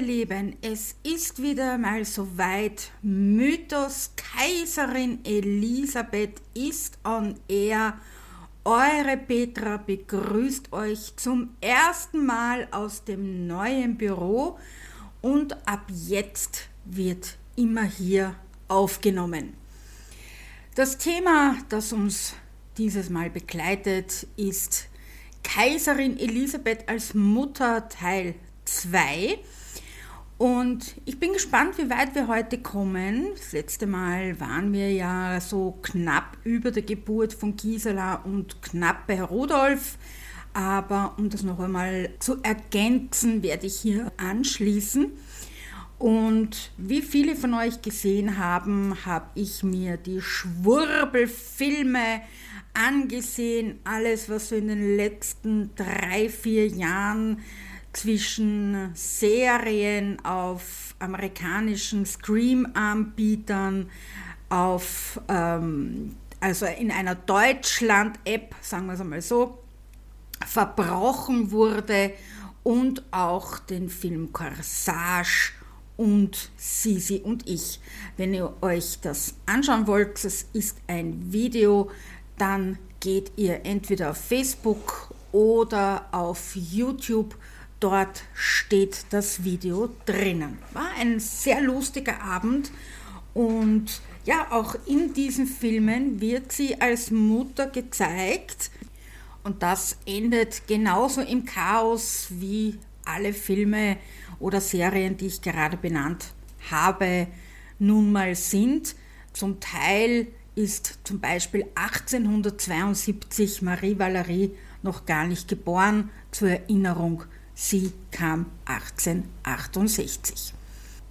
Lieben, es ist wieder mal soweit. Mythos Kaiserin Elisabeth ist on air. Eure Petra begrüßt euch zum ersten Mal aus dem neuen Büro und ab jetzt wird immer hier aufgenommen. Das Thema, das uns dieses Mal begleitet, ist Kaiserin Elisabeth als Mutter Teil 2. Und ich bin gespannt, wie weit wir heute kommen. Das letzte Mal waren wir ja so knapp über der Geburt von Gisela und knapp bei Rudolf. Aber um das noch einmal zu ergänzen, werde ich hier anschließen. Und wie viele von euch gesehen haben, habe ich mir die Schwurbelfilme angesehen. Alles, was so in den letzten drei, vier Jahren zwischen Serien auf amerikanischen Scream-Anbietern, auf, ähm, also in einer Deutschland-App, sagen wir es einmal so, verbrochen wurde und auch den Film Corsage und Sisi und ich. Wenn ihr euch das anschauen wollt, es ist ein Video, dann geht ihr entweder auf Facebook oder auf YouTube Dort steht das Video drinnen. War ein sehr lustiger Abend und ja, auch in diesen Filmen wird sie als Mutter gezeigt und das endet genauso im Chaos wie alle Filme oder Serien, die ich gerade benannt habe, nun mal sind. Zum Teil ist zum Beispiel 1872 Marie Valerie noch gar nicht geboren, zur Erinnerung Sie kam 1868.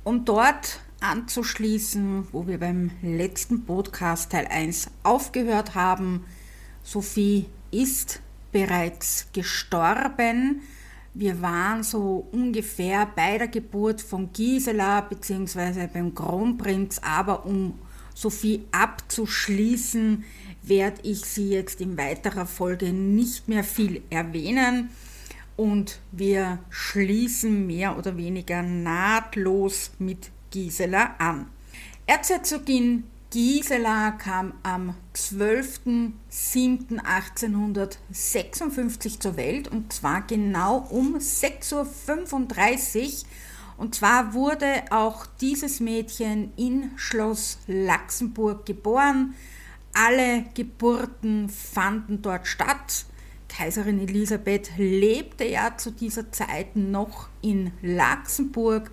Um dort anzuschließen, wo wir beim letzten Podcast Teil 1 aufgehört haben, Sophie ist bereits gestorben. Wir waren so ungefähr bei der Geburt von Gisela bzw. beim Kronprinz, aber um Sophie abzuschließen, werde ich sie jetzt in weiterer Folge nicht mehr viel erwähnen und wir schließen mehr oder weniger nahtlos mit Gisela an. Erzherzogin Gisela kam am 12.07.1856 zur Welt und zwar genau um 6.35 Uhr. Und zwar wurde auch dieses Mädchen in Schloss Laxenburg geboren. Alle Geburten fanden dort statt. Kaiserin Elisabeth lebte ja zu dieser Zeit noch in Luxemburg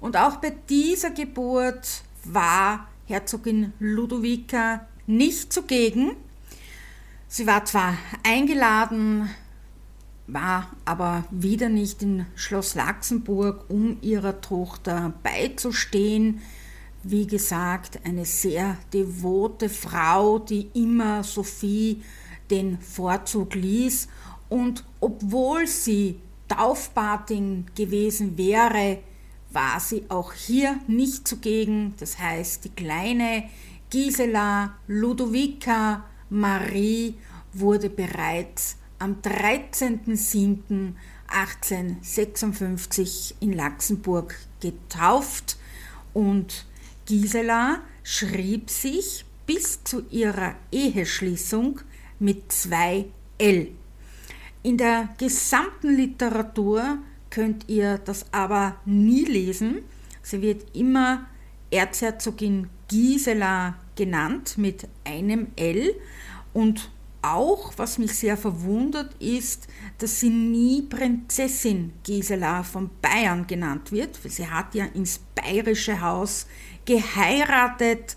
und auch bei dieser Geburt war Herzogin Ludovica nicht zugegen. Sie war zwar eingeladen, war aber wieder nicht in Schloss Luxemburg, um ihrer Tochter beizustehen. Wie gesagt, eine sehr devote Frau, die immer Sophie den Vorzug ließ und obwohl sie Taufpatin gewesen wäre, war sie auch hier nicht zugegen. Das heißt, die kleine Gisela Ludovica Marie wurde bereits am 13.07.1856 in Luxemburg getauft und Gisela schrieb sich bis zu ihrer Eheschließung mit zwei L. In der gesamten Literatur könnt ihr das aber nie lesen. Sie wird immer Erzherzogin Gisela genannt mit einem L und auch, was mich sehr verwundert, ist, dass sie nie Prinzessin Gisela von Bayern genannt wird. Sie hat ja ins bayerische Haus geheiratet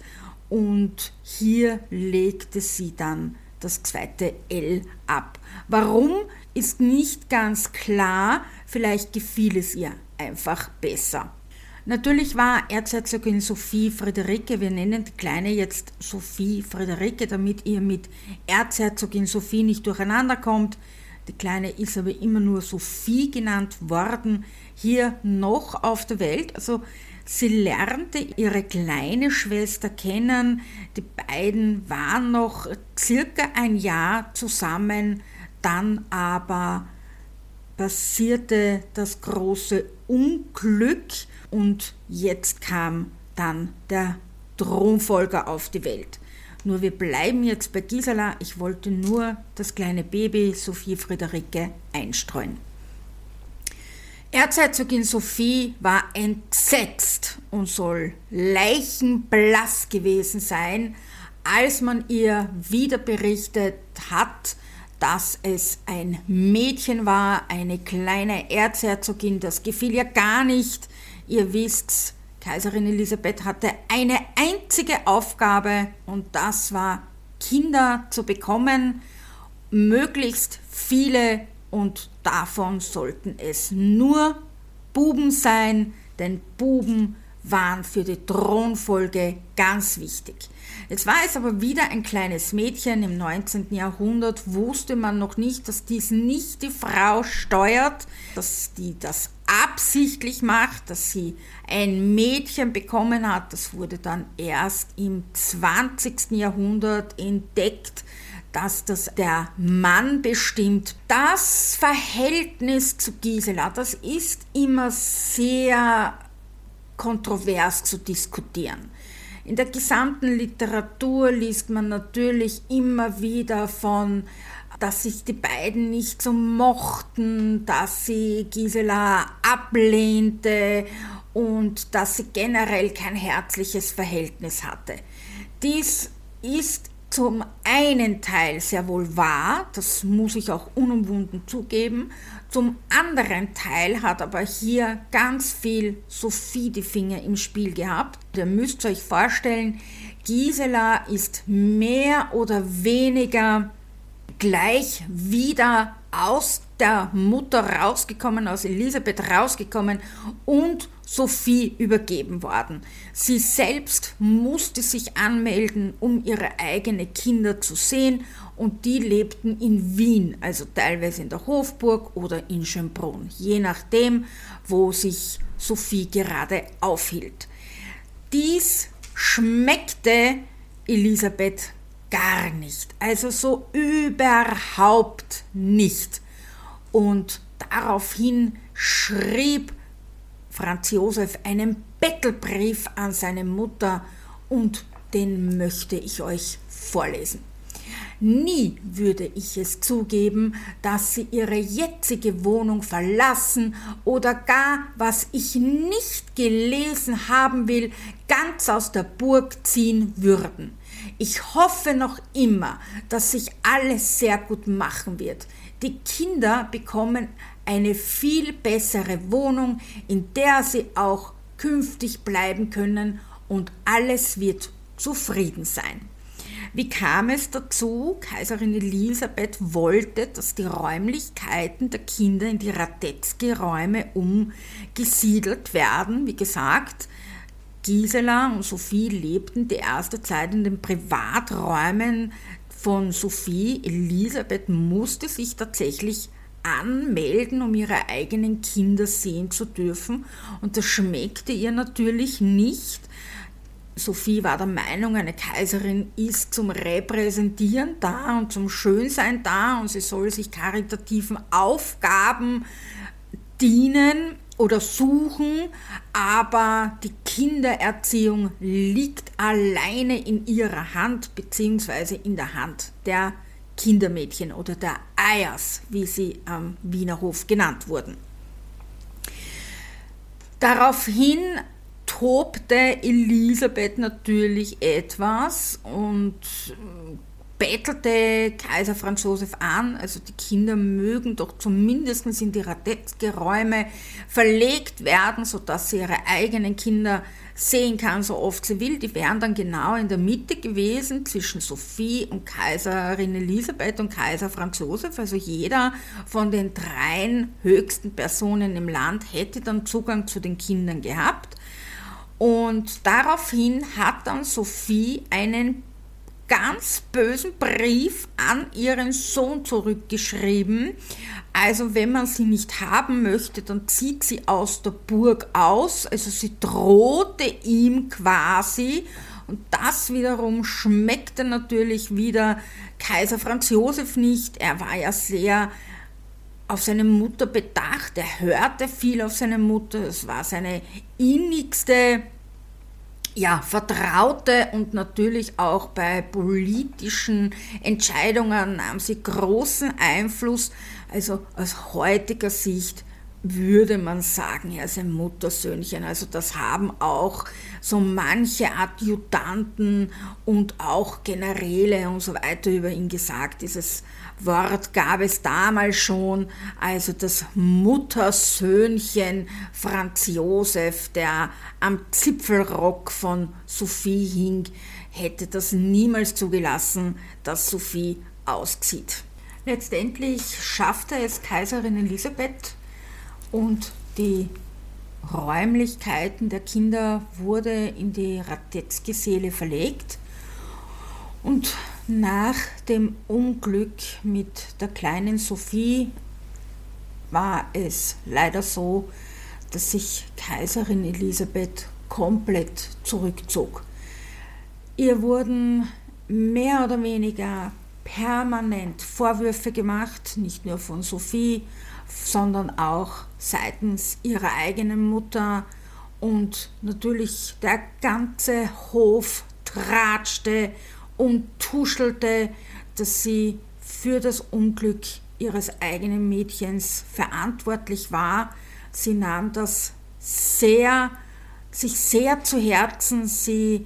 und hier legte sie dann das zweite L ab. Warum ist nicht ganz klar, vielleicht gefiel es ihr einfach besser. Natürlich war Erzherzogin Sophie Friederike, wir nennen die Kleine jetzt Sophie Friederike, damit ihr mit Erzherzogin Sophie nicht durcheinander kommt. Die Kleine ist aber immer nur Sophie genannt worden, hier noch auf der Welt. Also Sie lernte ihre kleine Schwester kennen. Die beiden waren noch circa ein Jahr zusammen, dann aber passierte das große Unglück und jetzt kam dann der Thronfolger auf die Welt. Nur wir bleiben jetzt bei Gisela. Ich wollte nur das kleine Baby Sophie Friederike einstreuen. Erzherzogin Sophie war entsetzt und soll leichenblass gewesen sein, als man ihr wieder berichtet hat, dass es ein Mädchen war, eine kleine Erzherzogin, das gefiel ihr gar nicht. Ihr wisst, Kaiserin Elisabeth hatte eine einzige Aufgabe und das war Kinder zu bekommen, möglichst viele und davon sollten es nur Buben sein, denn Buben waren für die Thronfolge ganz wichtig. Jetzt war es aber wieder ein kleines Mädchen im 19. Jahrhundert, wusste man noch nicht, dass dies nicht die Frau steuert, dass die das absichtlich macht, dass sie ein Mädchen bekommen hat. Das wurde dann erst im 20. Jahrhundert entdeckt, dass das der Mann bestimmt. Das Verhältnis zu Gisela, das ist immer sehr kontrovers zu diskutieren. In der gesamten Literatur liest man natürlich immer wieder von, dass sich die beiden nicht so mochten, dass sie Gisela ablehnte und dass sie generell kein herzliches Verhältnis hatte. Dies ist zum einen Teil sehr wohl wahr, das muss ich auch unumwunden zugeben, zum anderen Teil hat aber hier ganz viel Sophie die Finger im Spiel gehabt. Ihr müsst euch vorstellen, Gisela ist mehr oder weniger gleich wieder aus der Mutter rausgekommen, aus Elisabeth rausgekommen und Sophie übergeben worden. Sie selbst musste sich anmelden, um ihre eigenen Kinder zu sehen und die lebten in Wien, also teilweise in der Hofburg oder in Schönbrunn, je nachdem, wo sich Sophie gerade aufhielt. Dies schmeckte Elisabeth gar nicht, also so überhaupt nicht. Und daraufhin schrieb Franz Josef einen Bettelbrief an seine Mutter und den möchte ich euch vorlesen. Nie würde ich es zugeben, dass sie ihre jetzige Wohnung verlassen oder gar, was ich nicht gelesen haben will, ganz aus der Burg ziehen würden. Ich hoffe noch immer, dass sich alles sehr gut machen wird. Die Kinder bekommen eine viel bessere Wohnung, in der sie auch künftig bleiben können und alles wird zufrieden sein. Wie kam es dazu? Kaiserin Elisabeth wollte, dass die Räumlichkeiten der Kinder in die Radetzky-Räume umgesiedelt werden. Wie gesagt, Gisela und Sophie lebten die erste Zeit in den Privaträumen von Sophie. Elisabeth musste sich tatsächlich anmelden, um ihre eigenen Kinder sehen zu dürfen. Und das schmeckte ihr natürlich nicht. Sophie war der Meinung, eine Kaiserin ist zum Repräsentieren da und zum Schönsein da und sie soll sich karitativen Aufgaben dienen oder suchen, aber die Kindererziehung liegt alleine in ihrer Hand beziehungsweise in der Hand der Kindermädchen oder der Eiers, wie sie am Wiener Hof genannt wurden. Daraufhin tobte Elisabeth natürlich etwas und bettelte Kaiser Franz Josef an, also die Kinder mögen doch zumindest in die Radetzky-Räume verlegt werden, sodass sie ihre eigenen Kinder sehen kann, so oft sie will. Die wären dann genau in der Mitte gewesen zwischen Sophie und Kaiserin Elisabeth und Kaiser Franz Josef. Also jeder von den dreien höchsten Personen im Land hätte dann Zugang zu den Kindern gehabt. Und daraufhin hat dann Sophie einen ganz bösen Brief an ihren Sohn zurückgeschrieben. Also wenn man sie nicht haben möchte, dann zieht sie aus der Burg aus. Also sie drohte ihm quasi. Und das wiederum schmeckte natürlich wieder Kaiser Franz Josef nicht. Er war ja sehr auf seine Mutter bedacht. Er hörte viel auf seine Mutter. Es war seine innigste, ja, Vertraute und natürlich auch bei politischen Entscheidungen nahm sie großen Einfluss. Also aus heutiger Sicht würde man sagen, er ist ein Muttersöhnchen. Also das haben auch so manche Adjutanten und auch Generäle und so weiter über ihn gesagt. Dieses Wort gab es damals schon. Also das Muttersöhnchen Franz Josef, der am Zipfelrock von Sophie hing, hätte das niemals zugelassen, dass Sophie auszieht. Letztendlich schaffte es Kaiserin Elisabeth und die Räumlichkeiten der Kinder wurde in die Radetzky-Säle verlegt und nach dem Unglück mit der kleinen Sophie war es leider so, dass sich Kaiserin Elisabeth komplett zurückzog. Ihr wurden mehr oder weniger permanent Vorwürfe gemacht, nicht nur von Sophie, sondern auch seitens ihrer eigenen Mutter und natürlich der ganze Hof tratschte und tuschelte, dass sie für das Unglück ihres eigenen Mädchens verantwortlich war. Sie nahm das sehr, sich sehr zu Herzen. Sie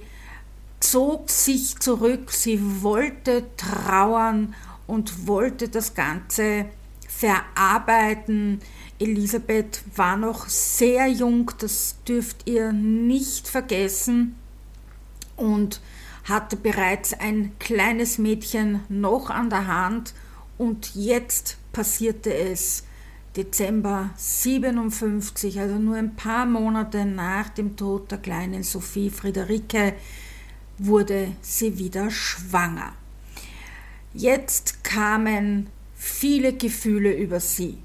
zog sich zurück. Sie wollte trauern und wollte das Ganze verarbeiten. Elisabeth war noch sehr jung, das dürft ihr nicht vergessen und hatte bereits ein kleines Mädchen noch an der Hand und jetzt passierte es Dezember 57, also nur ein paar Monate nach dem Tod der kleinen Sophie Friederike, wurde sie wieder schwanger. Jetzt kamen viele Gefühle über sie.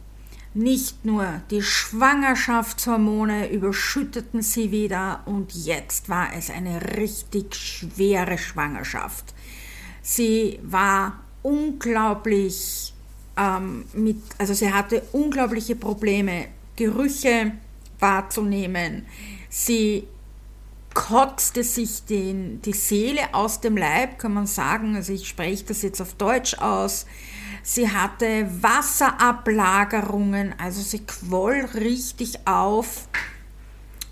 Nicht nur die Schwangerschaftshormone überschütteten sie wieder und jetzt war es eine richtig schwere Schwangerschaft. Sie war unglaublich ähm, mit, also sie hatte unglaubliche Probleme, Gerüche wahrzunehmen. Sie kotzte sich den, die Seele aus dem Leib, kann man sagen. Also ich spreche das jetzt auf Deutsch aus. Sie hatte Wasserablagerungen, also sie quoll richtig auf.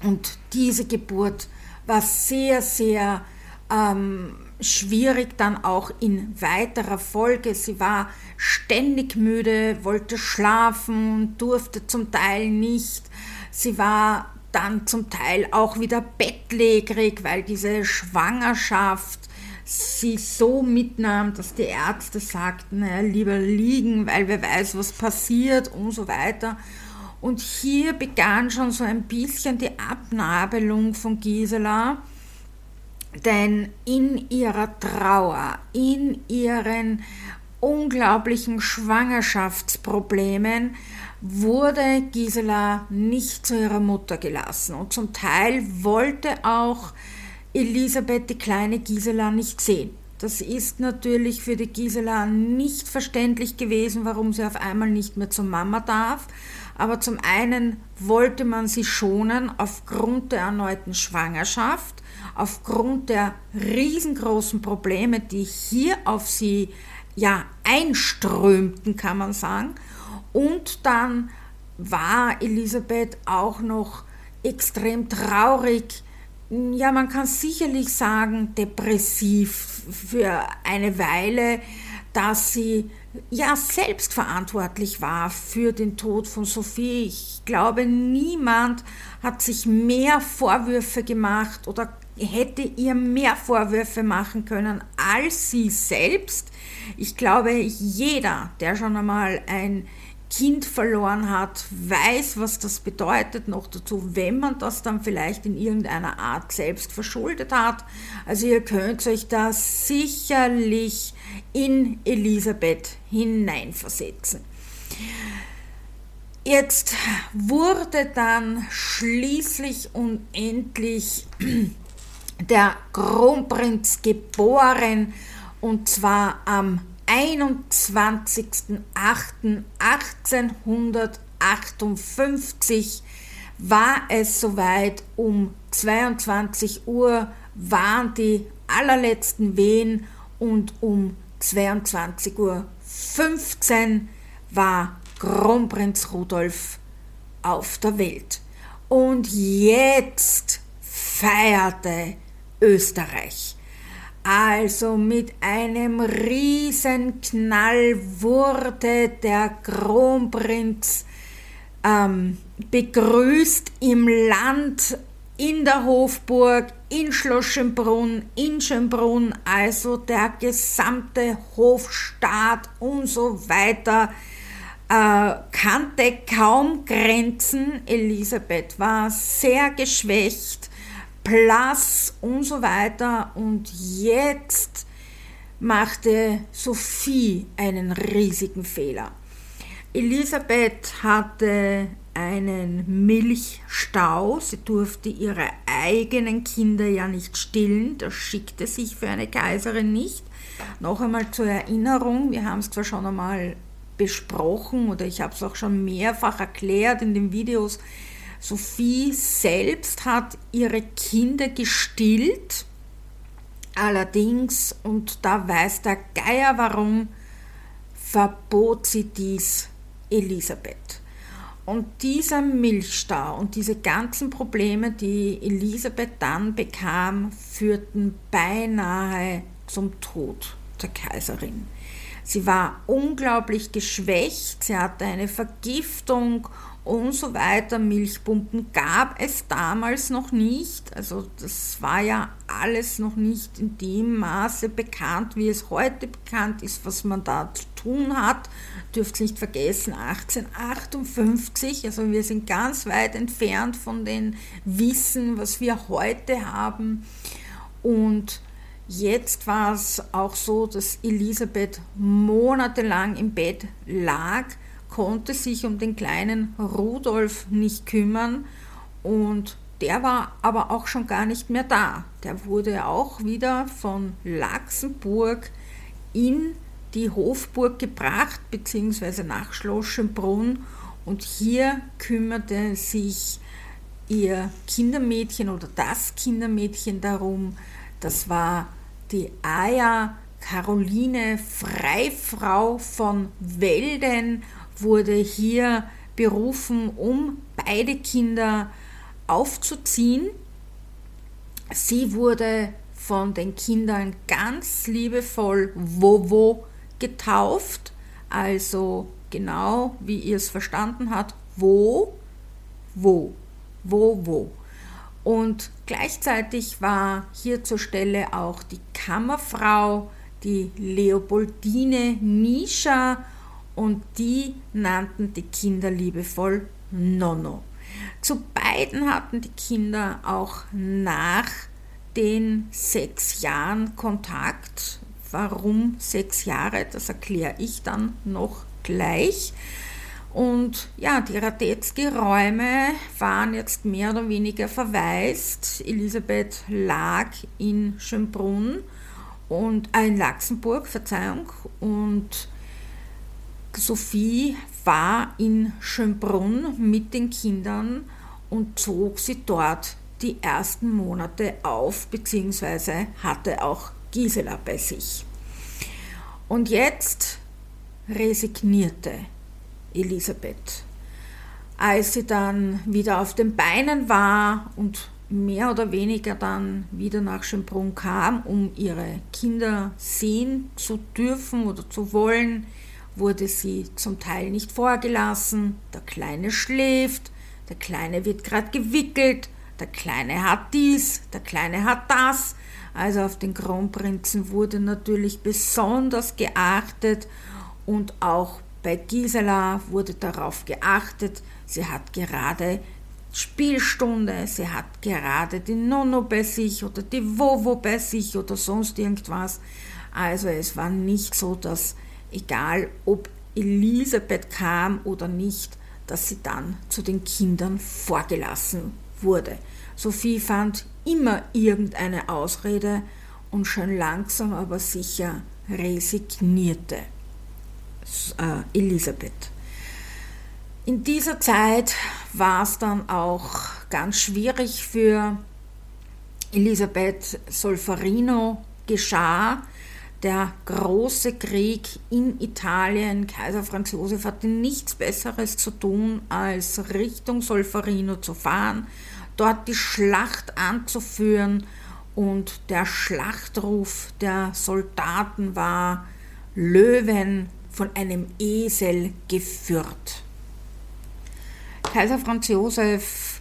Und diese Geburt war sehr, sehr ähm, schwierig dann auch in weiterer Folge. Sie war ständig müde, wollte schlafen, durfte zum Teil nicht. Sie war dann zum Teil auch wieder bettlägerig, weil diese Schwangerschaft sie so mitnahm, dass die Ärzte sagten, naja, lieber liegen, weil wer weiß, was passiert und so weiter. Und hier begann schon so ein bisschen die Abnabelung von Gisela, denn in ihrer Trauer, in ihren unglaublichen Schwangerschaftsproblemen wurde Gisela nicht zu ihrer Mutter gelassen. Und zum Teil wollte auch Elisabeth die kleine Gisela nicht sehen. Das ist natürlich für die Gisela nicht verständlich gewesen, warum sie auf einmal nicht mehr zur Mama darf. Aber zum einen wollte man sie schonen aufgrund der erneuten Schwangerschaft, aufgrund der riesengroßen Probleme, die hier auf sie ja einströmten, kann man sagen. Und dann war Elisabeth auch noch extrem traurig ja, man kann sicherlich sagen, depressiv für eine Weile, dass sie ja selbst verantwortlich war für den Tod von Sophie. Ich glaube, niemand hat sich mehr Vorwürfe gemacht oder hätte ihr mehr Vorwürfe machen können als sie selbst. Ich glaube, jeder, der schon einmal ein Kind verloren hat, weiß, was das bedeutet, noch dazu, wenn man das dann vielleicht in irgendeiner Art selbst verschuldet hat. Also ihr könnt euch da sicherlich in Elisabeth hineinversetzen. Jetzt wurde dann schließlich und endlich der Kronprinz geboren und zwar am 21.08.1858 war es soweit, um 22 Uhr waren die allerletzten Wehen und um 22.15 Uhr war Kronprinz Rudolf auf der Welt. Und jetzt feierte Österreich. Also mit einem Riesenknall wurde der Kronprinz ähm, begrüßt im Land, in der Hofburg, in Schloss Schönbrunn, in Schönbrunn, also der gesamte Hofstaat und so weiter äh, kannte kaum Grenzen. Elisabeth war sehr geschwächt, blass und so weiter. Und jetzt machte Sophie einen riesigen Fehler. Elisabeth hatte einen Milchstau. Sie durfte ihre eigenen Kinder ja nicht stillen. Das schickte sich für eine Kaiserin nicht. Noch einmal zur Erinnerung, wir haben es zwar schon einmal besprochen oder ich habe es auch schon mehrfach erklärt in den Videos. Sophie selbst hat ihre Kinder gestillt, allerdings, und da weiß der Geier warum, verbot sie dies Elisabeth. Und dieser Milchstau und diese ganzen Probleme, die Elisabeth dann bekam, führten beinahe zum Tod der Kaiserin. Sie war unglaublich geschwächt, sie hatte eine Vergiftung und so weiter. Milchpumpen gab es damals noch nicht. Also das war ja alles noch nicht in dem Maße bekannt, wie es heute bekannt ist, was man da zu tun hat. Dürft nicht vergessen, 1858, also wir sind ganz weit entfernt von dem Wissen, was wir heute haben. Und Jetzt war es auch so, dass Elisabeth monatelang im Bett lag, konnte sich um den kleinen Rudolf nicht kümmern und der war aber auch schon gar nicht mehr da. Der wurde auch wieder von Laxenburg in die Hofburg gebracht, beziehungsweise nach Schloss Schönbrunn und hier kümmerte sich ihr Kindermädchen oder das Kindermädchen darum, das war die Aya Caroline Freifrau von Welden, wurde hier berufen, um beide Kinder aufzuziehen. Sie wurde von den Kindern ganz liebevoll Wowo getauft, also genau wie ihr es verstanden habt, wo, wo, wo, wo. Und gleichzeitig war hier zur Stelle auch die Kammerfrau, die Leopoldine Nischa, und die nannten die Kinder liebevoll Nonno. Zu beiden hatten die Kinder auch nach den sechs Jahren Kontakt. Warum sechs Jahre, das erkläre ich dann noch gleich. Und ja, die Radetzky-Räume waren jetzt mehr oder weniger verwaist. Elisabeth lag in Schönbrunn und äh, in Laxenburg, Verzeihung, und Sophie war in Schönbrunn mit den Kindern und zog sie dort die ersten Monate auf, beziehungsweise hatte auch Gisela bei sich. Und jetzt resignierte Elisabeth. Als sie dann wieder auf den Beinen war und mehr oder weniger dann wieder nach Schönbrunn kam, um ihre Kinder sehen zu dürfen oder zu wollen, wurde sie zum Teil nicht vorgelassen. Der Kleine schläft, der Kleine wird gerade gewickelt, der Kleine hat dies, der Kleine hat das. Also auf den Kronprinzen wurde natürlich besonders geachtet und auch bei Gisela wurde darauf geachtet, sie hat gerade Spielstunde, sie hat gerade die Nonno bei sich oder die Vovo bei sich oder sonst irgendwas. Also es war nicht so, dass egal ob Elisabeth kam oder nicht, dass sie dann zu den Kindern vorgelassen wurde. Sophie fand immer irgendeine Ausrede und schon langsam aber sicher resignierte äh, Elisabeth. In dieser Zeit war es dann auch ganz schwierig für Elisabeth Solferino geschah der große Krieg in Italien. Kaiser Franz Josef hatte nichts Besseres zu tun, als Richtung Solferino zu fahren, dort die Schlacht anzuführen und der Schlachtruf der Soldaten war Löwen von einem Esel geführt. Kaiser Franz Josef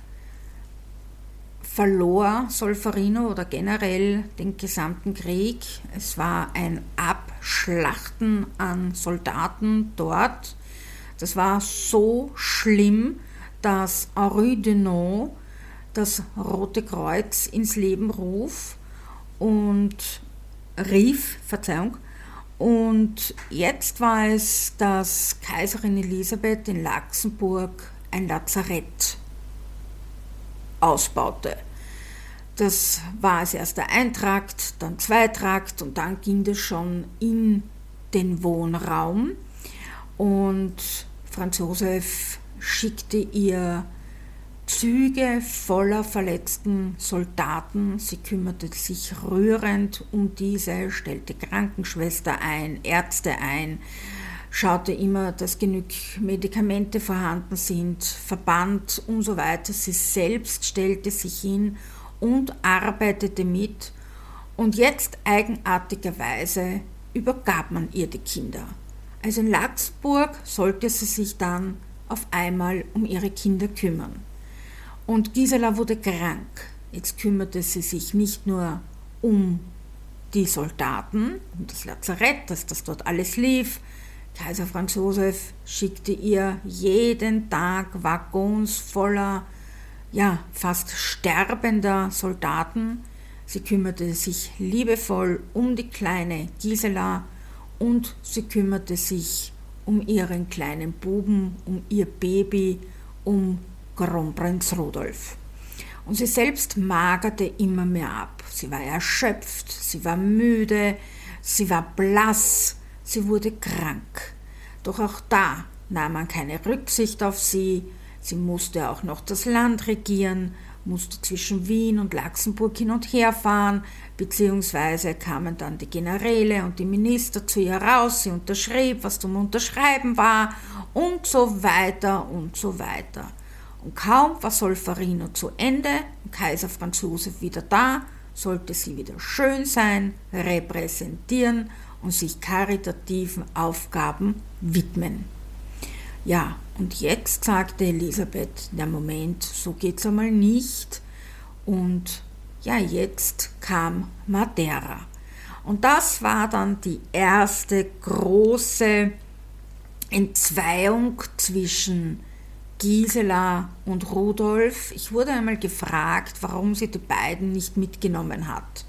verlor Solferino oder generell den gesamten Krieg. Es war ein Abschlachten an Soldaten dort. Das war so schlimm, dass Henri Dunant das Rote Kreuz ins Leben ruf und rief, Verzeihung, und jetzt war es, dass Kaiserin Elisabeth in Luxemburg ein Lazarett ausbaute. Das war als erster Eintrakt, dann Zweitrakt und dann ging das schon in den Wohnraum. Und Franz Josef schickte ihr Züge voller verletzten Soldaten. Sie kümmerte sich rührend um diese, stellte Krankenschwester ein, Ärzte ein, schaute immer, dass genug Medikamente vorhanden sind, verband und so weiter. Sie selbst stellte sich hin und arbeitete mit. Und jetzt eigenartigerweise übergab man ihr die Kinder. Also in Laxburg sollte sie sich dann auf einmal um ihre Kinder kümmern. Und Gisela wurde krank. Jetzt kümmerte sie sich nicht nur um die Soldaten, um das Lazarett, dass das dort alles lief. Kaiser Franz Josef schickte ihr jeden Tag Waggons voller, ja, fast sterbender Soldaten. Sie kümmerte sich liebevoll um die kleine Gisela und sie kümmerte sich um ihren kleinen Buben, um ihr Baby, um Kronprinz Rudolf. Und sie selbst magerte immer mehr ab. Sie war erschöpft, sie war müde, sie war blass, sie wurde krank. Doch auch da nahm man keine Rücksicht auf sie. Sie musste auch noch das Land regieren, musste zwischen Wien und Luxemburg hin und her fahren, beziehungsweise kamen dann die Generäle und die Minister zu ihr raus, sie unterschrieb, was zum Unterschreiben war und so weiter und so weiter. Und kaum war Solferino zu Ende und Kaiser Franz Josef wieder da, sollte sie wieder schön sein, repräsentieren und sich karitativen Aufgaben widmen. Ja, und jetzt sagte Elisabeth, der Moment, so geht's einmal nicht. Und ja, jetzt kam Madeira. Und das war dann die erste große Entzweiung zwischen Gisela und Rudolf. Ich wurde einmal gefragt, warum sie die beiden nicht mitgenommen hat.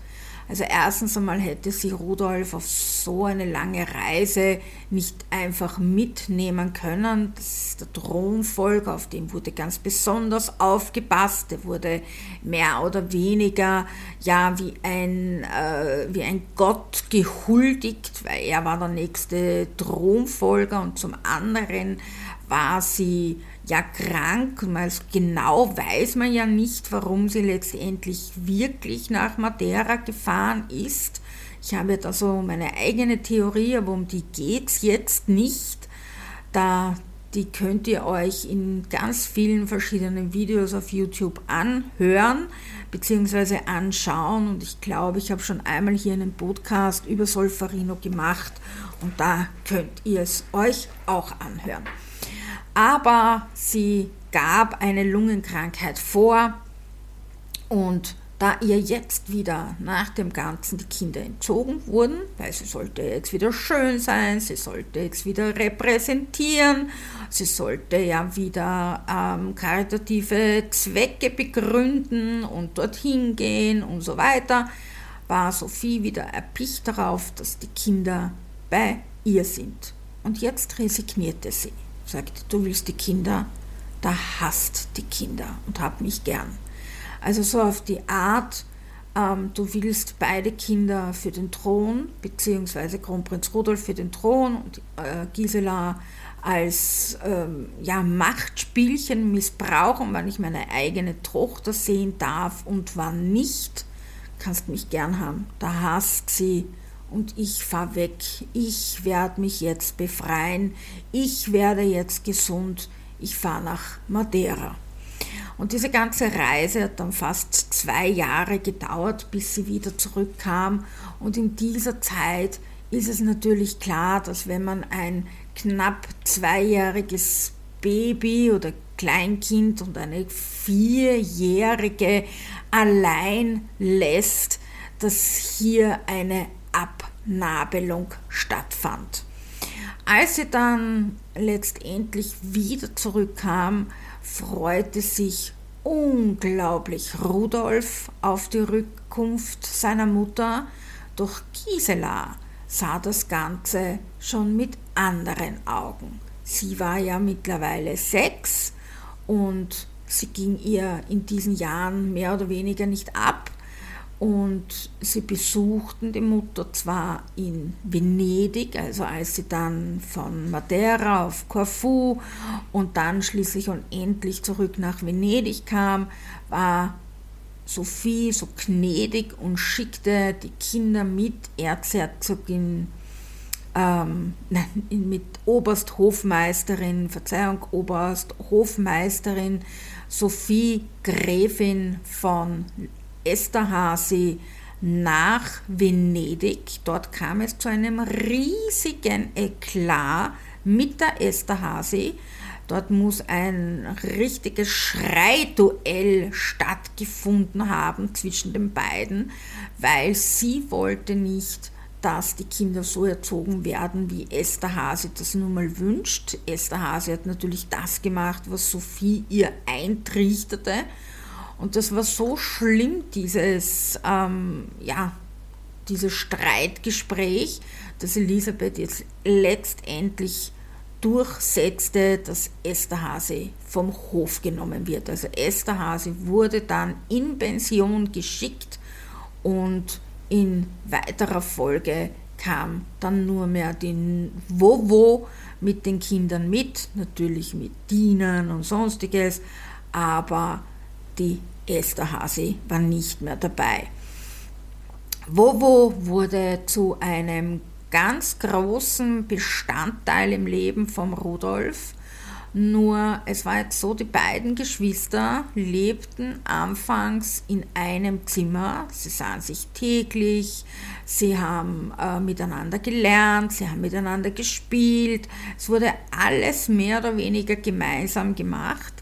Also erstens einmal hätte sie Rudolf auf so eine lange Reise nicht einfach mitnehmen können. Das ist der Thronfolger, auf den wurde ganz besonders aufgepasst. Der wurde mehr oder weniger ja wie ein, äh, wie ein Gott gehuldigt, weil er war der nächste Thronfolger und zum anderen war sie ja krank. Mal genau weiß man ja nicht, warum sie letztendlich wirklich nach Madeira gefahren ist. Ich habe da so meine eigene Theorie, aber um die geht es jetzt nicht. Da, die könnt ihr euch in ganz vielen verschiedenen Videos auf YouTube anhören bzw. anschauen. Und ich glaube, ich habe schon einmal hier einen Podcast über Solferino gemacht und da könnt ihr es euch auch anhören aber sie gab eine Lungenkrankheit vor und da ihr jetzt wieder nach dem Ganzen die Kinder entzogen wurden, weil sie sollte jetzt wieder schön sein, sie sollte jetzt wieder repräsentieren, sie sollte ja wieder ähm, karitative Zwecke begründen und dorthin gehen und so weiter, war Sophie wieder erpicht darauf, dass die Kinder bei ihr sind. Und jetzt resignierte sie sagt, du willst die Kinder, da hasst die Kinder und hab mich gern. Also so auf die Art ähm, du willst beide Kinder für den Thron, beziehungsweise Kronprinz Rudolf für den Thron und äh, Gisela als ähm, ja, Machtspielchen missbrauchen, wann ich meine eigene Tochter sehen darf und wann nicht. Kannst mich gern haben, da hasst sie und ich fahr weg. Ich werde mich jetzt befreien. Ich werde jetzt gesund. Ich fahre nach Madeira. Und diese ganze Reise hat dann fast zwei Jahre gedauert, bis sie wieder zurückkam. Und in dieser Zeit ist es natürlich klar, dass wenn man ein knapp zweijähriges Baby oder Kleinkind und eine vierjährige allein lässt, dass hier eine Abnabelung stattfand. Als sie dann letztendlich wieder zurückkam, freute sich unglaublich Rudolf auf die Rückkunft seiner Mutter, doch Gisela sah das Ganze schon mit anderen Augen. Sie war ja mittlerweile sechs und sie ging ihr in diesen Jahren mehr oder weniger nicht ab, und sie besuchten die Mutter zwar in Venedig, also als sie dann von Madeira auf Corfu und dann schließlich und endlich zurück nach Venedig kam, war Sophie so gnädig und schickte die Kinder mit Erzherzogin, ähm, mit Obersthofmeisterin, Verzeihung, Obersthofmeisterin Sophie Gräfin von Esterhazy nach Venedig. Dort kam es zu einem riesigen Eklat mit der Esterhazy. Dort muss ein richtiges Schreiduell stattgefunden haben zwischen den beiden, weil sie wollte nicht, dass die Kinder so erzogen werden, wie Esther Hase das nun mal wünscht. Esther Hase hat natürlich das gemacht, was Sophie ihr eintrichterte und das war so schlimm, dieses, ähm, ja, dieses Streitgespräch, dass Elisabeth jetzt letztendlich durchsetzte, dass Esterhase vom Hof genommen wird. Also Esterhase wurde dann in Pension geschickt und in weiterer Folge kam dann nur mehr die Wowo mit den Kindern mit, natürlich mit Dienern und sonstiges, aber die Esterhazy war nicht mehr dabei. Wowo wurde zu einem ganz großen Bestandteil im Leben von Rudolf. Nur es war jetzt so, die beiden Geschwister lebten anfangs in einem Zimmer. Sie sahen sich täglich, sie haben äh, miteinander gelernt, sie haben miteinander gespielt. Es wurde alles mehr oder weniger gemeinsam gemacht.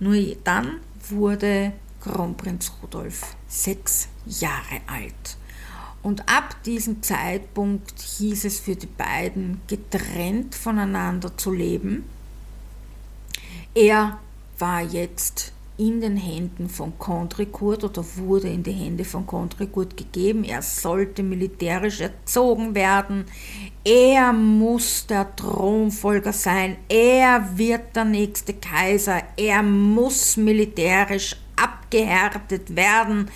Nur dann wurde Kronprinz Rudolf sechs Jahre alt. Und ab diesem Zeitpunkt hieß es für die beiden, getrennt voneinander zu leben. Er war jetzt in den Händen von Contrecourt oder wurde in die Hände von Contrecourt gegeben. Er sollte militärisch erzogen werden. Er muss der Thronfolger sein. Er wird der nächste Kaiser. Er muss militärisch abgehärtet werden.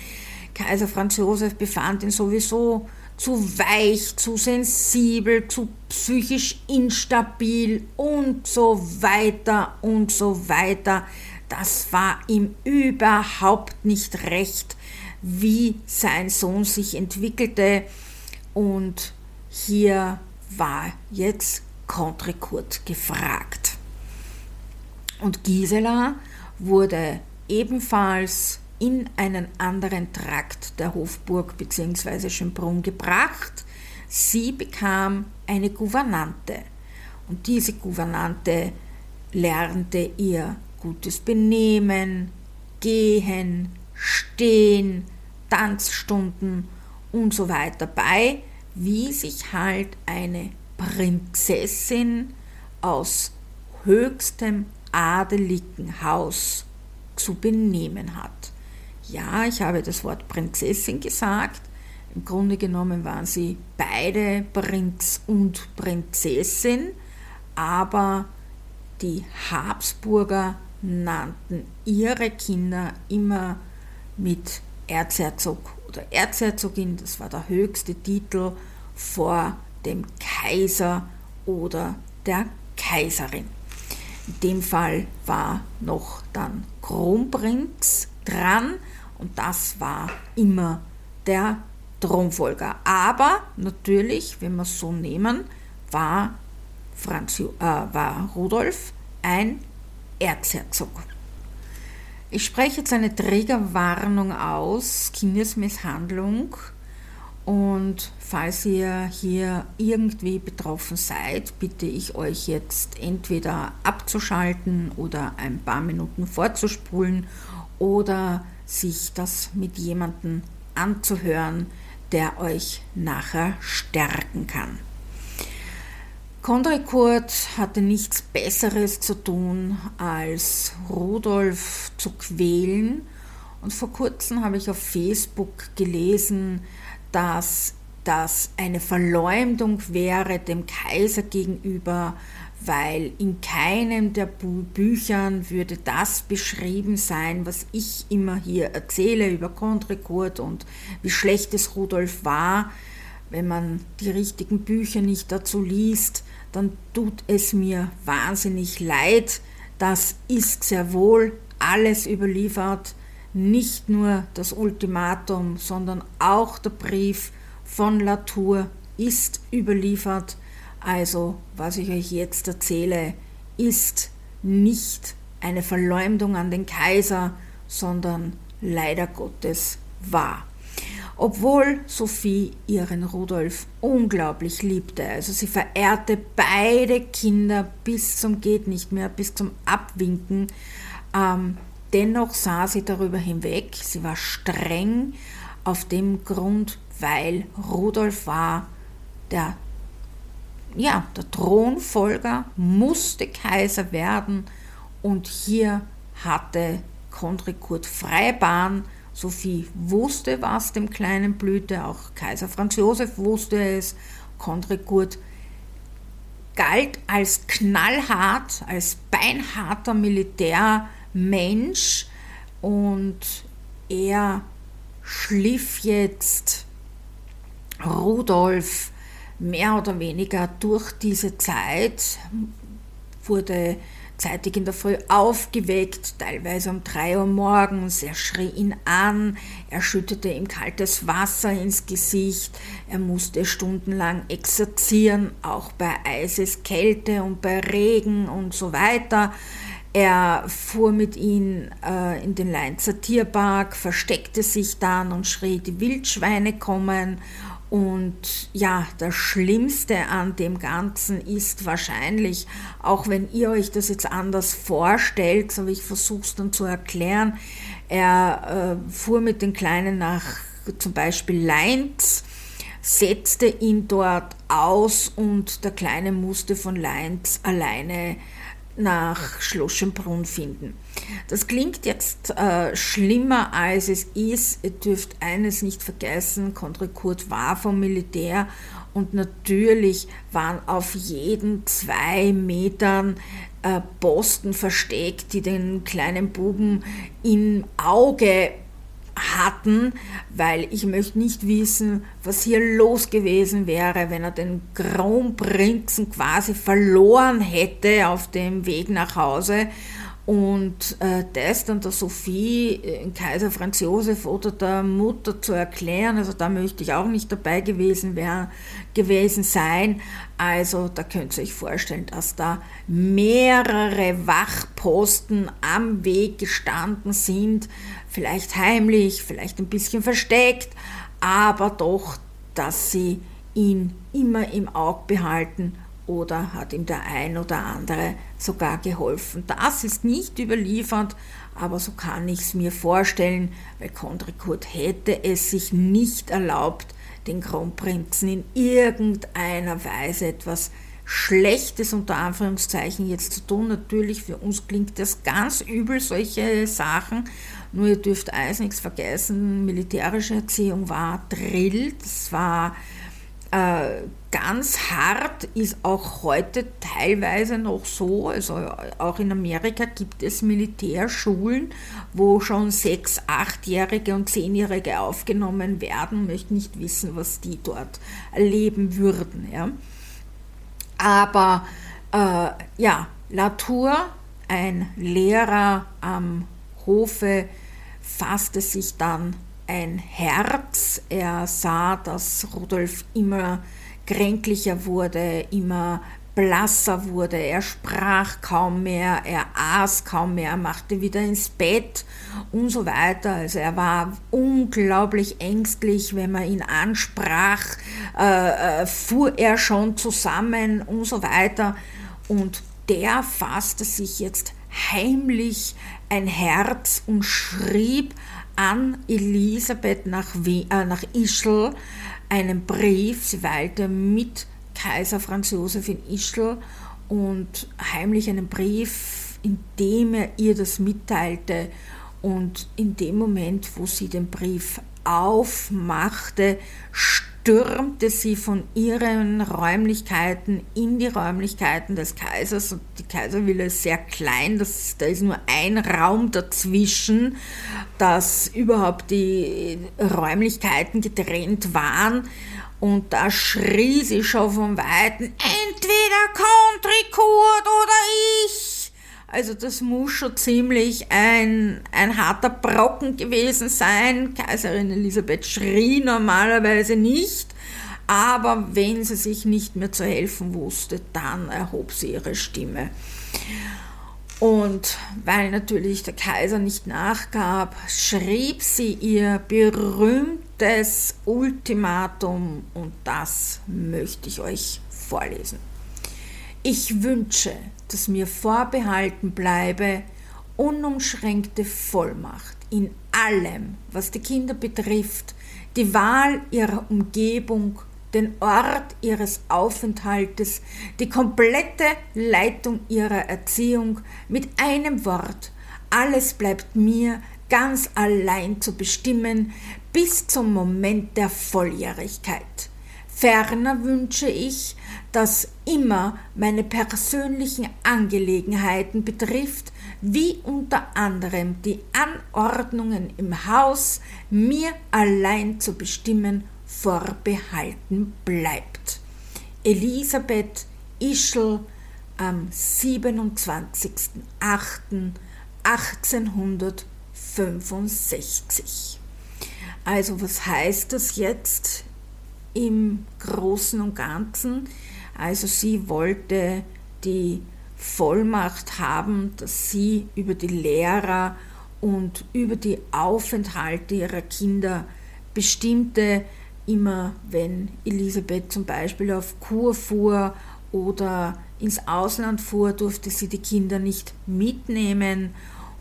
Kaiser Franz Josef befand ihn sowieso zu weich, zu sensibel, zu psychisch instabil und so weiter und so weiter. Das war ihm überhaupt nicht recht, wie sein Sohn sich entwickelte. Und hier war jetzt Contrecourt gefragt. Und Gisela wurde ebenfalls in einen anderen Trakt der Hofburg bzw. Schönbrunn gebracht. Sie bekam eine Gouvernante und diese Gouvernante lernte ihr gutes Benehmen, Gehen, Stehen, Tanzstunden und so weiter bei, wie sich halt eine Prinzessin aus höchstem adeligen Haus zu benehmen hat. Ja, ich habe das Wort Prinzessin gesagt. Im Grunde genommen waren sie beide Prinz und Prinzessin, aber die Habsburger nannten ihre Kinder immer mit Erzherzog oder Erzherzogin, das war der höchste Titel vor dem Kaiser oder der Kaiserin. In dem Fall war noch dann Kronprinz dran und das war immer der Thronfolger. Aber natürlich, wenn wir es so nehmen, war, Franz, äh, war Rudolf ein Erzherzog. Ich spreche jetzt eine Trägerwarnung aus, Kindesmisshandlung. Und falls ihr hier irgendwie betroffen seid, bitte ich euch jetzt entweder abzuschalten oder ein paar Minuten vorzuspulen oder sich das mit jemandem anzuhören, der euch nachher stärken kann. Kondrikurt hatte nichts Besseres zu tun, als Rudolf zu quälen. Und vor kurzem habe ich auf Facebook gelesen, dass das eine Verleumdung wäre dem Kaiser gegenüber, weil in keinem der Büchern würde das beschrieben sein, was ich immer hier erzähle über Kondrikurt und wie schlecht es Rudolf war. Wenn man die richtigen Bücher nicht dazu liest, dann tut es mir wahnsinnig leid. Das ist sehr wohl alles überliefert, nicht nur das Ultimatum, sondern auch der Brief von Latour ist überliefert. Also, was ich euch jetzt erzähle, ist nicht eine Verleumdung an den Kaiser, sondern leider Gottes wahr. Obwohl Sophie ihren Rudolf unglaublich liebte, also sie verehrte beide Kinder bis zum geht nicht mehr, bis zum Abwinken, ähm, dennoch sah sie darüber hinweg, sie war streng auf dem Grund, weil Rudolf war der ja, der Thronfolger musste Kaiser werden und hier hatte Kontrikurt Freibahn. Sophie wusste, was dem Kleinen blühte, auch Kaiser Franz Josef wusste es. Kontrikurt galt als knallhart, als beinharter Militärmensch und er schliff jetzt Rudolf mehr oder weniger durch diese Zeit, wurde zeitig in der Früh aufgeweckt, teilweise um drei Uhr morgens. Er schrie ihn an, er schüttete ihm kaltes Wasser ins Gesicht, er musste stundenlang exerzieren, auch bei Eiseskälte und bei Regen und so weiter. Er fuhr mit ihm äh, in den Leinzer Tierpark, versteckte sich dann und schrie, die Wildschweine kommen und ja, das Schlimmste an dem Ganzen ist wahrscheinlich, auch wenn ihr euch das jetzt anders vorstellt, aber ich versuche es dann zu erklären, er äh, fuhr mit den Kleinen nach zum Beispiel Leinz, setzte ihn dort aus und der Kleine musste von Leinz alleine nach Schloss Schönbrunn finden. Das klingt jetzt äh, schlimmer als es ist. Ihr dürft eines nicht vergessen, Condre Kurt war vom Militär und natürlich waren auf jeden zwei Metern äh, Posten versteckt, die den kleinen Buben im Auge hatten, weil ich möchte nicht wissen, was hier los gewesen wäre, wenn er den Kronprinzen quasi verloren hätte auf dem Weg nach Hause und äh, das dann der Sophie, äh, Kaiser Franz Josef oder der Mutter zu erklären, also da möchte ich auch nicht dabei gewesen, wär, gewesen sein. Also da könnt ihr euch vorstellen, dass da mehrere Wachposten am Weg gestanden sind, vielleicht heimlich, vielleicht ein bisschen versteckt, aber doch, dass sie ihn immer im Auge behalten oder hat ihm der ein oder andere sogar geholfen. Das ist nicht überliefert, aber so kann ich es mir vorstellen, weil Kondrikurt hätte es sich nicht erlaubt, den Kronprinzen in irgendeiner Weise etwas Schlechtes unter Anführungszeichen jetzt zu tun. Natürlich, für uns klingt das ganz übel, solche Sachen. Nur ihr dürft eins nichts vergessen, militärische Erziehung war Drill, das war Äh, ganz hart ist auch heute teilweise noch so, also auch in Amerika gibt es Militärschulen, wo schon sechs, achtjährige und zehnjährige aufgenommen werden, möchte nicht wissen, was die dort erleben würden. Ja. Aber äh, ja, Latour, ein Lehrer am Hofe, fasste sich dann ein Herz. Er sah, dass Rudolf immer kränklicher wurde, immer blasser wurde, er sprach kaum mehr, er aß kaum mehr, machte wieder ins Bett und so weiter. Also er war unglaublich ängstlich, wenn man ihn ansprach, äh, äh, fuhr er schon zusammen und so weiter. Und der fasste sich jetzt heimlich ein Herz und schrieb an Elisabeth nach, äh, nach Ischl einen Brief. Sie weilte mit Kaiser Franz Josef in Ischl und heimlich einen Brief, in dem er ihr das mitteilte. Und in dem Moment, wo sie den Brief aufmachte, stürmte sie von ihren Räumlichkeiten in die Räumlichkeiten des Kaisers. Und die Kaiservilla ist sehr klein, das, da ist nur ein Raum dazwischen, dass überhaupt die Räumlichkeiten getrennt waren. Und da schrie sie schon von Weitem, entweder Country Court oder ich. Also das muss schon ziemlich ein, ein harter Brocken gewesen sein. Kaiserin Elisabeth schrie normalerweise nicht, aber wenn sie sich nicht mehr zu helfen wusste, dann erhob sie ihre Stimme. Und weil natürlich der Kaiser nicht nachgab, schrieb sie ihr berühmtes Ultimatum und das möchte ich euch vorlesen. Ich wünsche, dass mir vorbehalten bleibe, unumschränkte Vollmacht in allem, was die Kinder betrifft, die Wahl ihrer Umgebung, den Ort ihres Aufenthaltes, die komplette Leitung ihrer Erziehung, mit einem Wort, alles bleibt mir ganz allein zu bestimmen bis zum Moment der Volljährigkeit. Ferner wünsche ich, dass immer meine persönlichen Angelegenheiten betrifft, wie unter anderem die Anordnungen im Haus mir allein zu bestimmen vorbehalten bleibt. Elisabeth Ischl am 27.08.1865. Also was heißt das jetzt im Großen und Ganzen. Also sie wollte die Vollmacht haben, dass sie über die Lehrer und über die Aufenthalte ihrer Kinder bestimmte, immer wenn Elisabeth zum Beispiel auf Kur fuhr oder ins Ausland fuhr, durfte sie die Kinder nicht mitnehmen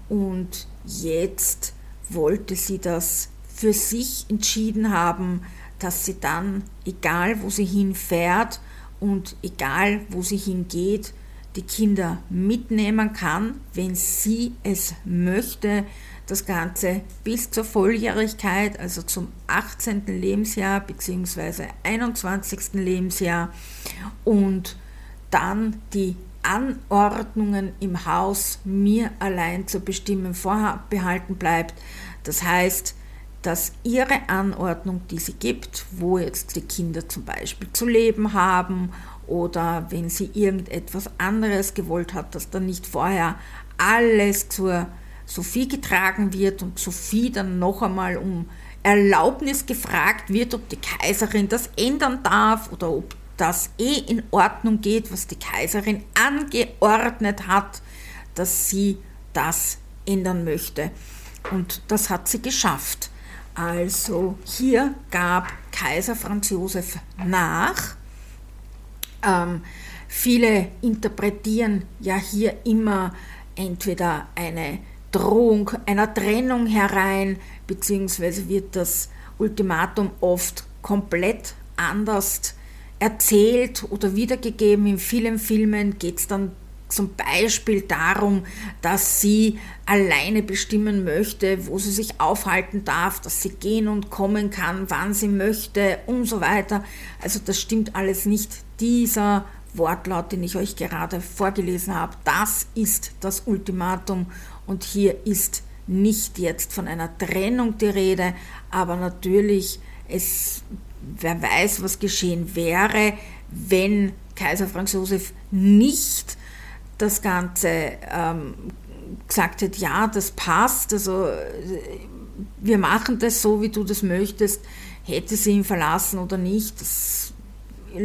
und jetzt wollte sie das für sich entschieden haben, dass sie dann, egal wo sie hinfährt und egal wo sie hingeht, die Kinder mitnehmen kann, wenn sie es möchte. Das Ganze bis zur Volljährigkeit, also zum 18. Lebensjahr bzw. 21. Lebensjahr und dann die Anordnungen im Haus mir allein zu bestimmen vorbehalten bleibt. Das heißt, dass ihre Anordnung, die sie gibt, wo jetzt die Kinder zum Beispiel zu leben haben oder wenn sie irgendetwas anderes gewollt hat, dass dann nicht vorher alles zur Sophie getragen wird und Sophie dann noch einmal um Erlaubnis gefragt wird, ob die Kaiserin das ändern darf oder ob das eh in Ordnung geht, was die Kaiserin angeordnet hat, dass sie das ändern möchte. Und das hat sie geschafft. Also hier gab Kaiser Franz Josef nach. Ähm, viele interpretieren ja hier immer entweder eine Drohung einer Trennung herein, beziehungsweise wird das Ultimatum oft komplett anders erzählt oder wiedergegeben. In vielen Filmen geht es dann zum Beispiel darum, dass sie alleine bestimmen möchte, wo sie sich aufhalten darf, dass sie gehen und kommen kann, wann sie möchte und so weiter. Also das stimmt alles nicht. Dieser Wortlaut, den ich euch gerade vorgelesen habe, das ist das Ultimatum und hier ist nicht jetzt von einer Trennung die Rede, aber natürlich, es, wer weiß, was geschehen wäre, wenn Kaiser Franz Josef nicht das Ganze ähm, gesagt hätte, ja, das passt, also wir machen das so, wie du das möchtest, hätte sie ihn verlassen oder nicht, das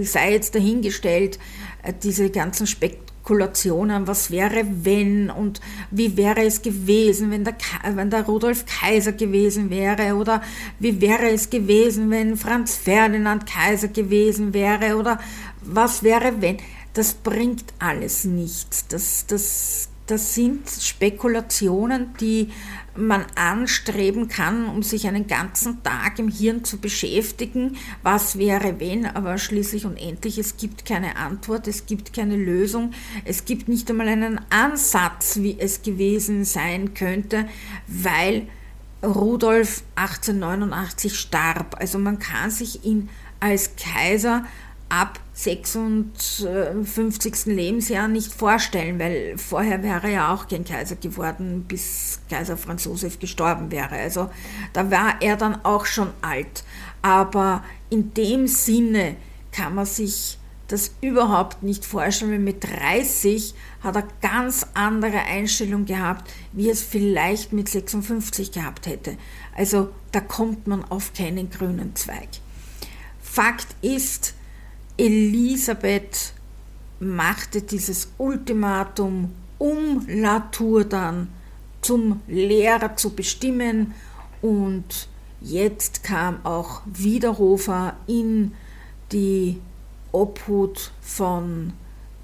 sei jetzt dahingestellt, äh, diese ganzen Spekulationen, was wäre wenn und wie wäre es gewesen, wenn der, wenn der Rudolf Kaiser gewesen wäre oder wie wäre es gewesen, wenn Franz Ferdinand Kaiser gewesen wäre oder was wäre wenn das bringt alles nichts. Das, das, das sind Spekulationen, die man anstreben kann, um sich einen ganzen Tag im Hirn zu beschäftigen. Was wäre wenn, aber schließlich und endlich, es gibt keine Antwort, es gibt keine Lösung, es gibt nicht einmal einen Ansatz, wie es gewesen sein könnte, weil Rudolf 1889 starb. Also man kann sich ihn als Kaiser ab 56. Lebensjahr nicht vorstellen, weil vorher wäre er ja auch kein Kaiser geworden, bis Kaiser Franz Josef gestorben wäre. Also da war er dann auch schon alt. Aber in dem Sinne kann man sich das überhaupt nicht vorstellen, weil mit 30 hat er ganz andere Einstellung gehabt, wie es vielleicht mit 56 gehabt hätte. Also da kommt man auf keinen grünen Zweig. Fakt ist, Elisabeth machte dieses Ultimatum, um Latour dann zum Lehrer zu bestimmen und jetzt kam auch Wiederhofer in die Obhut von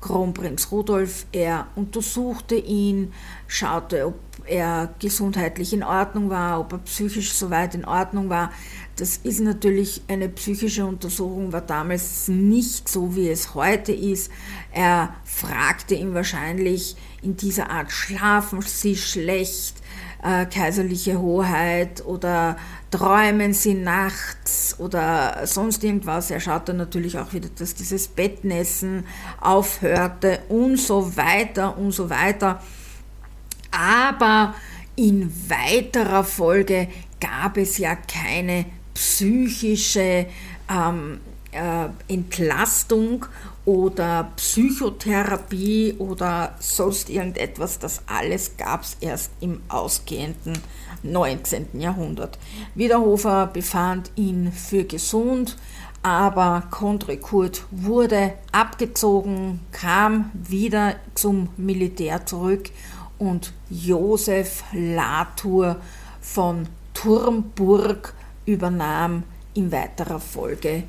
Kronprinz Rudolf. Er untersuchte ihn, schaute, ob er gesundheitlich in Ordnung war, ob er psychisch soweit in Ordnung war. Das ist natürlich eine psychische Untersuchung, war damals nicht so, wie es heute ist. Er fragte ihn wahrscheinlich in dieser Art, schlafen Sie schlecht, äh, kaiserliche Hoheit oder träumen Sie nachts oder sonst irgendwas. Er schaute natürlich auch wieder, dass dieses Bettnässen aufhörte und so weiter und so weiter. Aber in weiterer Folge gab es ja keine psychische ähm, äh, Entlastung oder Psychotherapie oder sonst irgendetwas, das alles gab es erst im ausgehenden 19. Jahrhundert. Wiederhofer befand ihn für gesund, aber Condre Kurt wurde abgezogen, kam wieder zum Militär zurück und Josef Latour von Turmburg übernahm in weiterer Folge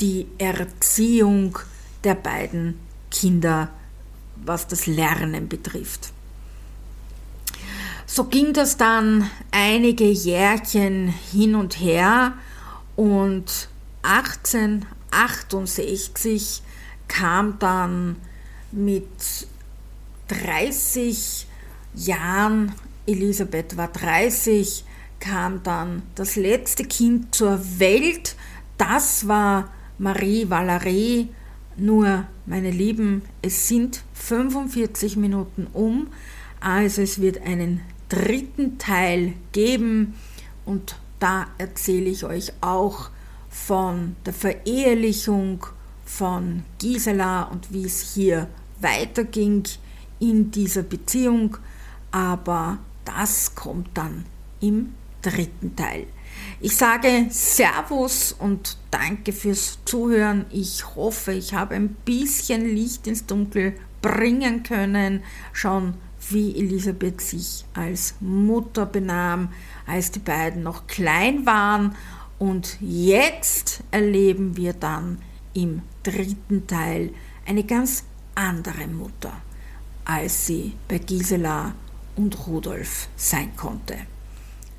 die Erziehung der beiden Kinder, was das Lernen betrifft. So ging das dann einige Jährchen hin und her und 1868 kam dann mit 30 Jahren, Elisabeth war 30, kam dann das letzte Kind zur Welt. Das war Marie Valerie. Nur, meine Lieben, es sind 45 Minuten um. Also es wird einen dritten Teil geben und da erzähle ich euch auch von der Verehelichung von Gisela und wie es hier weiterging in dieser Beziehung. Aber das kommt dann im dritten Teil. Ich sage Servus und danke fürs Zuhören. Ich hoffe, ich habe ein bisschen Licht ins Dunkel bringen können, schon wie Elisabeth sich als Mutter benahm, als die beiden noch klein waren. Und jetzt erleben wir dann im dritten Teil eine ganz andere Mutter, als sie bei Gisela und Rudolf sein konnte.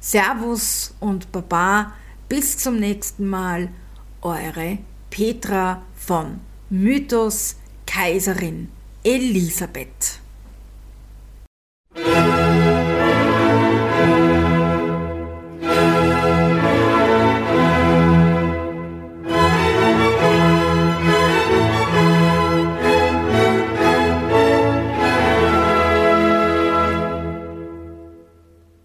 Servus und Baba, bis zum nächsten Mal, eure Petra von Mythos Kaiserin Elisabeth.